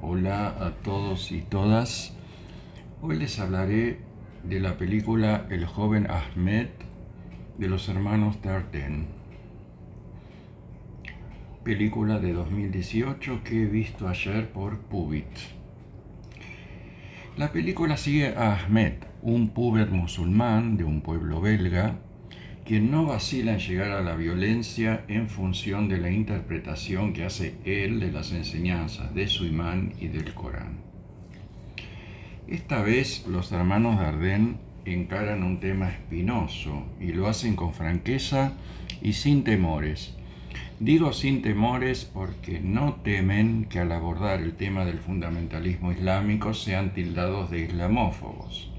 Hola a todos y todas. Hoy les hablaré de la película El joven Ahmed de los hermanos Dardenne. Película de 2018 que he visto ayer por Pubit. La película sigue a Ahmed, un puber musulmán de un pueblo belga quien no vacila en llegar a la violencia en función de la interpretación que hace él de las enseñanzas de su imán y del Corán. Esta vez los hermanos Dardenne encaran un tema espinoso y lo hacen con franqueza y sin temores. Digo sin temores porque no temen que al abordar el tema del fundamentalismo islámico sean tildados de islamófobos.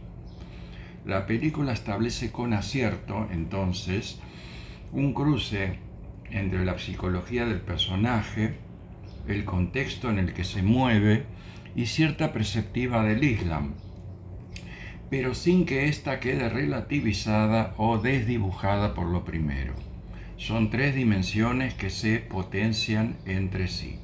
La película establece con acierto, entonces, un cruce entre la psicología del personaje, el contexto en el que se mueve y cierta perspectiva del Islam, pero sin que ésta quede relativizada o desdibujada por lo primero. Son tres dimensiones que se potencian entre sí.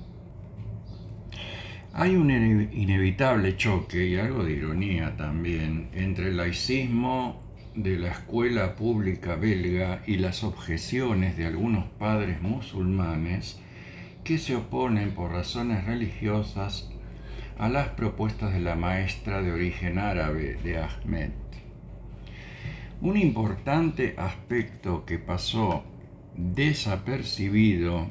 Hay un inevitable choque y algo de ironía también entre el laicismo de la escuela pública belga y las objeciones de algunos padres musulmanes que se oponen por razones religiosas a las propuestas de la maestra de origen árabe de Ahmed. Un importante aspecto que pasó desapercibido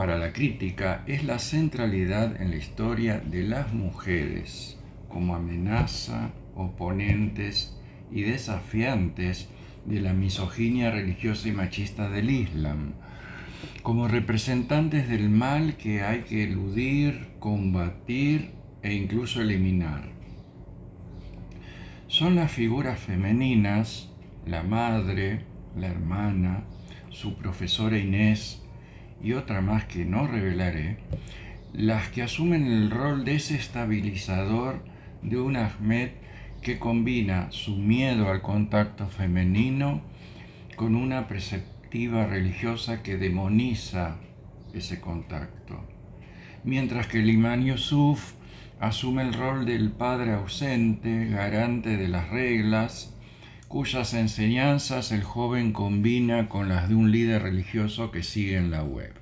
para la crítica es la centralidad en la historia de las mujeres como amenaza, oponentes y desafiantes de la misoginia religiosa y machista del Islam, como representantes del mal que hay que eludir, combatir e incluso eliminar. Son las figuras femeninas, la madre, la hermana, su profesora Inés, y otra más que no revelaré, las que asumen el rol desestabilizador de un Ahmed que combina su miedo al contacto femenino con una perspectiva religiosa que demoniza ese contacto. Mientras que el imán Yusuf asume el rol del padre ausente, garante de las reglas, cuyas enseñanzas el joven combina con las de un líder religioso que sigue en la web.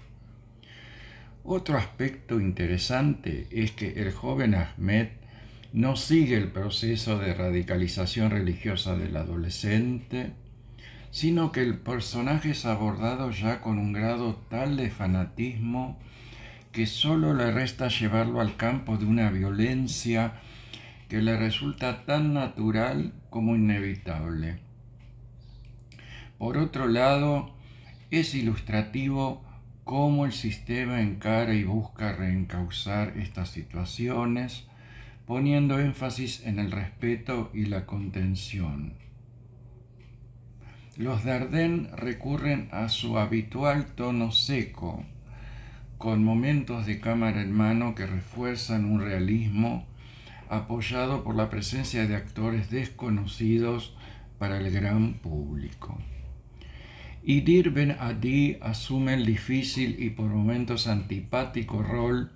Otro aspecto interesante es que el joven Ahmed no sigue el proceso de radicalización religiosa del adolescente, sino que el personaje es abordado ya con un grado tal de fanatismo que solo le resta llevarlo al campo de una violencia que le resulta tan natural como inevitable. Por otro lado, es ilustrativo cómo el sistema encara y busca reencauzar estas situaciones, poniendo énfasis en el respeto y la contención. Los Dardenne recurren a su habitual tono seco, con momentos de cámara en mano que refuerzan un realismo apoyado por la presencia de actores desconocidos para el gran público. Idir Ben Adi asume el difícil y por momentos antipático rol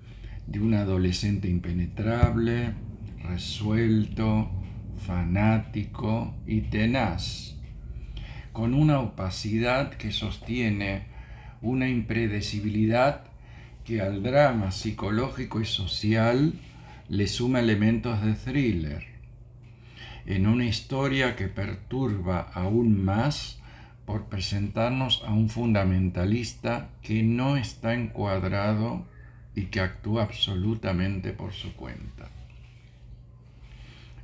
de un adolescente impenetrable, resuelto, fanático y tenaz, con una opacidad que sostiene una impredecibilidad que al drama psicológico y social le suma elementos de thriller, en una historia que perturba aún más por presentarnos a un fundamentalista que no está encuadrado y que actúa absolutamente por su cuenta.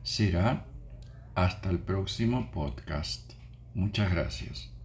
Será hasta el próximo podcast. Muchas gracias.